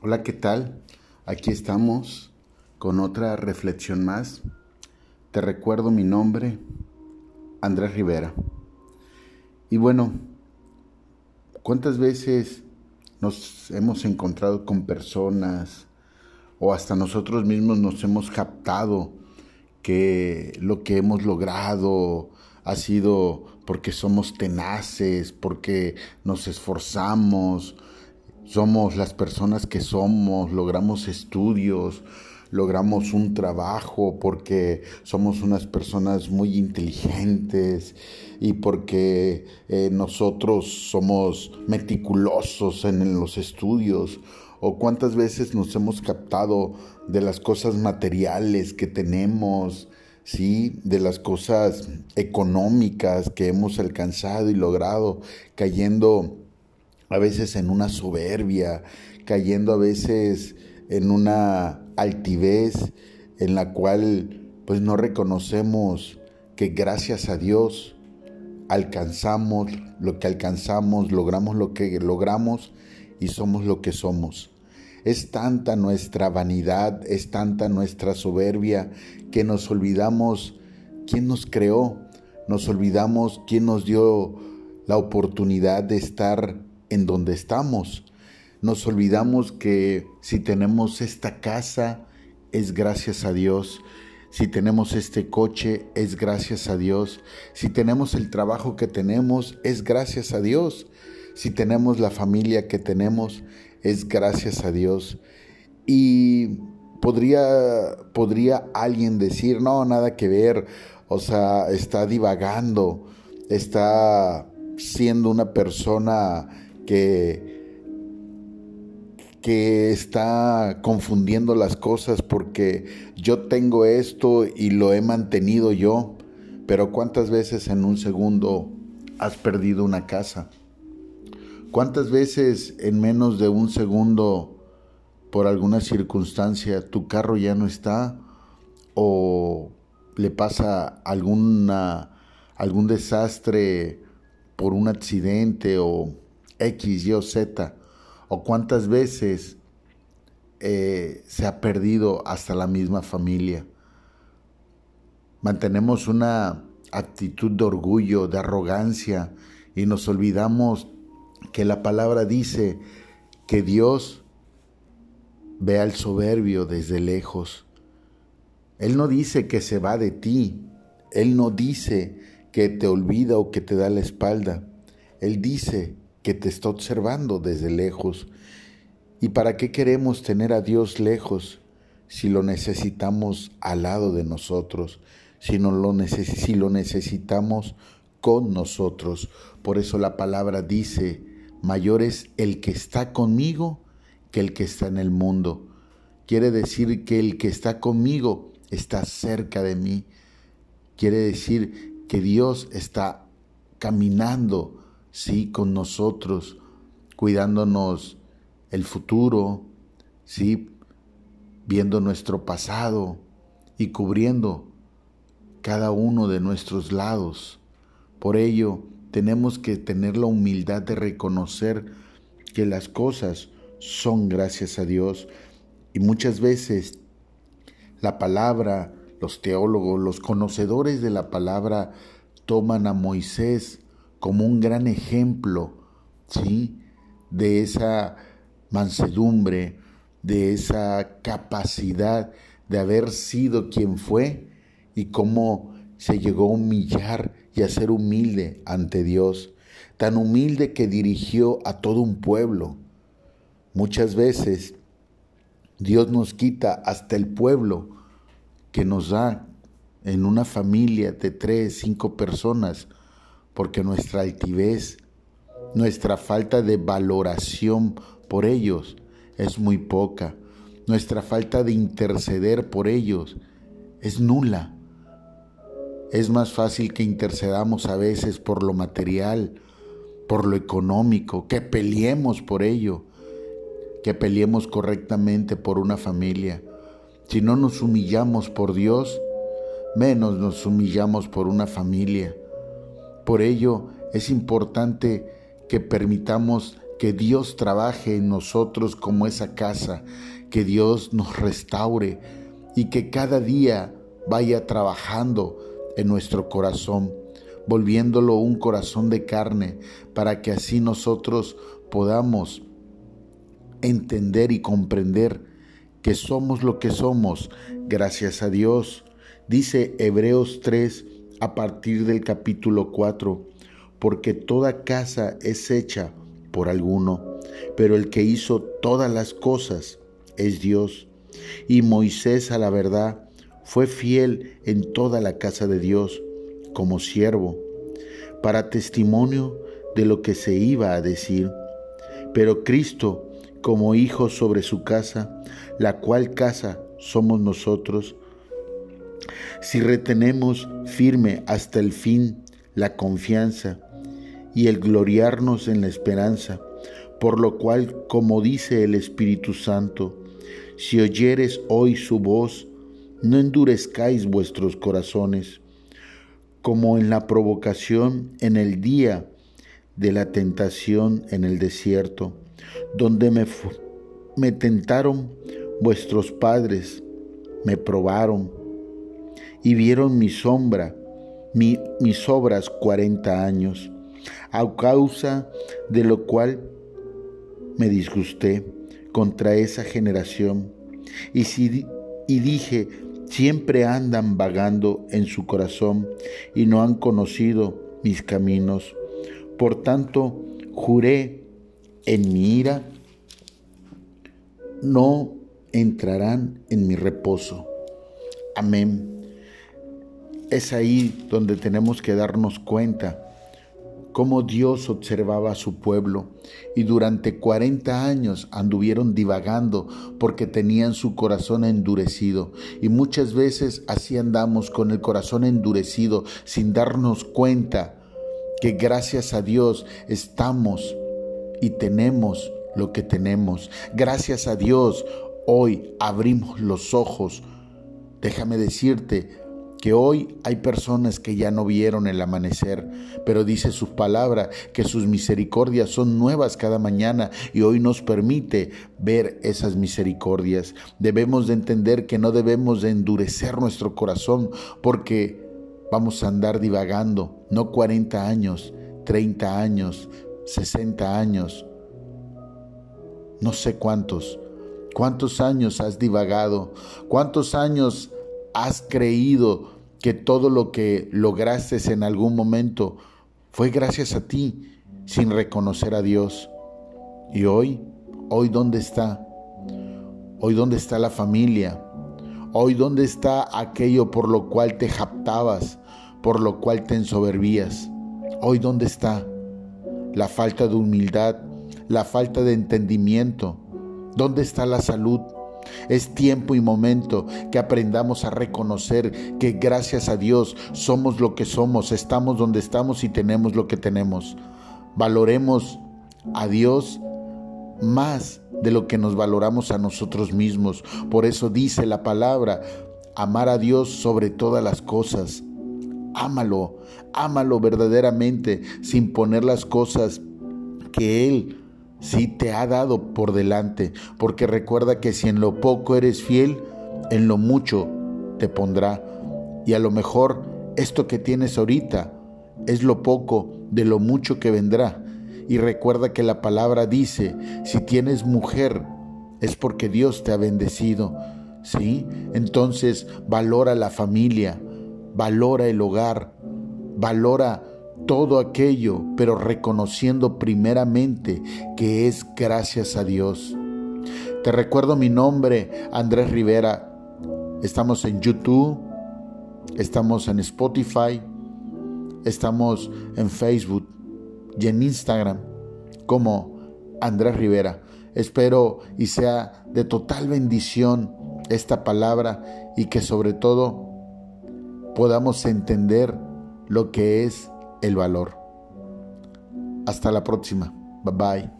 Hola, ¿qué tal? Aquí estamos con otra reflexión más. Te recuerdo mi nombre, Andrés Rivera. Y bueno, ¿cuántas veces nos hemos encontrado con personas o hasta nosotros mismos nos hemos captado que lo que hemos logrado ha sido porque somos tenaces, porque nos esforzamos, somos las personas que somos, logramos estudios, logramos un trabajo porque somos unas personas muy inteligentes y porque eh, nosotros somos meticulosos en los estudios o cuántas veces nos hemos captado de las cosas materiales que tenemos, ¿sí? de las cosas económicas que hemos alcanzado y logrado, cayendo a veces en una soberbia, cayendo a veces en una altivez en la cual pues no reconocemos que gracias a Dios alcanzamos lo que alcanzamos, logramos lo que logramos y somos lo que somos. Es tanta nuestra vanidad, es tanta nuestra soberbia que nos olvidamos quién nos creó, nos olvidamos quién nos dio la oportunidad de estar en donde estamos. Nos olvidamos que si tenemos esta casa es gracias a Dios. Si tenemos este coche es gracias a Dios. Si tenemos el trabajo que tenemos es gracias a Dios. Si tenemos la familia que tenemos es gracias a Dios. Y podría, podría alguien decir, no, nada que ver. O sea, está divagando, está siendo una persona que, que está confundiendo las cosas porque yo tengo esto y lo he mantenido yo, pero ¿cuántas veces en un segundo has perdido una casa? ¿Cuántas veces en menos de un segundo, por alguna circunstancia, tu carro ya no está o le pasa alguna, algún desastre por un accidente o X, Y o Z, o cuántas veces eh, se ha perdido hasta la misma familia. Mantenemos una actitud de orgullo, de arrogancia, y nos olvidamos que la palabra dice que Dios ve al soberbio desde lejos. Él no dice que se va de ti, Él no dice que te olvida o que te da la espalda. Él dice que te está observando desde lejos. ¿Y para qué queremos tener a Dios lejos si lo necesitamos al lado de nosotros, si, no lo, si lo necesitamos con nosotros? Por eso la palabra dice, mayor es el que está conmigo que el que está en el mundo. Quiere decir que el que está conmigo está cerca de mí. Quiere decir que Dios está caminando sí, con nosotros, cuidándonos el futuro, sí, viendo nuestro pasado y cubriendo cada uno de nuestros lados. Por ello, tenemos que tener la humildad de reconocer que las cosas son gracias a Dios y muchas veces la palabra, los teólogos, los conocedores de la palabra toman a Moisés como un gran ejemplo, ¿sí? De esa mansedumbre, de esa capacidad de haber sido quien fue y cómo se llegó a humillar y a ser humilde ante Dios, tan humilde que dirigió a todo un pueblo. Muchas veces Dios nos quita hasta el pueblo que nos da en una familia de tres, cinco personas, porque nuestra altivez, nuestra falta de valoración por ellos es muy poca. Nuestra falta de interceder por ellos es nula. Es más fácil que intercedamos a veces por lo material, por lo económico, que peleemos por ello, que peleemos correctamente por una familia. Si no nos humillamos por Dios, menos nos humillamos por una familia. Por ello es importante que permitamos que Dios trabaje en nosotros como esa casa, que Dios nos restaure y que cada día vaya trabajando en nuestro corazón, volviéndolo un corazón de carne, para que así nosotros podamos entender y comprender que somos lo que somos gracias a Dios. Dice Hebreos 3 a partir del capítulo 4, porque toda casa es hecha por alguno, pero el que hizo todas las cosas es Dios. Y Moisés a la verdad fue fiel en toda la casa de Dios como siervo, para testimonio de lo que se iba a decir. Pero Cristo como hijo sobre su casa, la cual casa somos nosotros, si retenemos firme hasta el fin la confianza y el gloriarnos en la esperanza, por lo cual, como dice el Espíritu Santo, si oyeres hoy su voz, no endurezcáis vuestros corazones, como en la provocación en el día de la tentación en el desierto, donde me, me tentaron vuestros padres, me probaron y vieron mi sombra, mis obras cuarenta años, a causa de lo cual me disgusté contra esa generación. Y, si, y dije, siempre andan vagando en su corazón y no han conocido mis caminos. Por tanto, juré en mi ira, no entrarán en mi reposo. Amén. Es ahí donde tenemos que darnos cuenta cómo Dios observaba a su pueblo y durante 40 años anduvieron divagando porque tenían su corazón endurecido y muchas veces así andamos con el corazón endurecido sin darnos cuenta que gracias a Dios estamos y tenemos lo que tenemos. Gracias a Dios hoy abrimos los ojos. Déjame decirte, que hoy hay personas que ya no vieron el amanecer, pero dice sus palabras que sus misericordias son nuevas cada mañana y hoy nos permite ver esas misericordias. Debemos de entender que no debemos de endurecer nuestro corazón porque vamos a andar divagando, no 40 años, 30 años, 60 años, no sé cuántos. ¿Cuántos años has divagado? ¿Cuántos años has creído que todo lo que lograste en algún momento fue gracias a ti sin reconocer a Dios. Y hoy, hoy dónde está? Hoy dónde está la familia? Hoy dónde está aquello por lo cual te japtabas, por lo cual te ensoberbías? Hoy dónde está la falta de humildad, la falta de entendimiento? ¿Dónde está la salud? Es tiempo y momento que aprendamos a reconocer que gracias a Dios somos lo que somos, estamos donde estamos y tenemos lo que tenemos. Valoremos a Dios más de lo que nos valoramos a nosotros mismos. Por eso dice la palabra, amar a Dios sobre todas las cosas. Ámalo, ámalo verdaderamente sin poner las cosas que Él si te ha dado por delante, porque recuerda que si en lo poco eres fiel, en lo mucho te pondrá. Y a lo mejor esto que tienes ahorita es lo poco de lo mucho que vendrá. Y recuerda que la palabra dice, si tienes mujer, es porque Dios te ha bendecido. ¿Sí? Entonces valora la familia, valora el hogar, valora todo aquello, pero reconociendo primeramente que es gracias a Dios. Te recuerdo mi nombre, Andrés Rivera. Estamos en YouTube, estamos en Spotify, estamos en Facebook y en Instagram como Andrés Rivera. Espero y sea de total bendición esta palabra y que sobre todo podamos entender lo que es el valor. Hasta la próxima. Bye bye.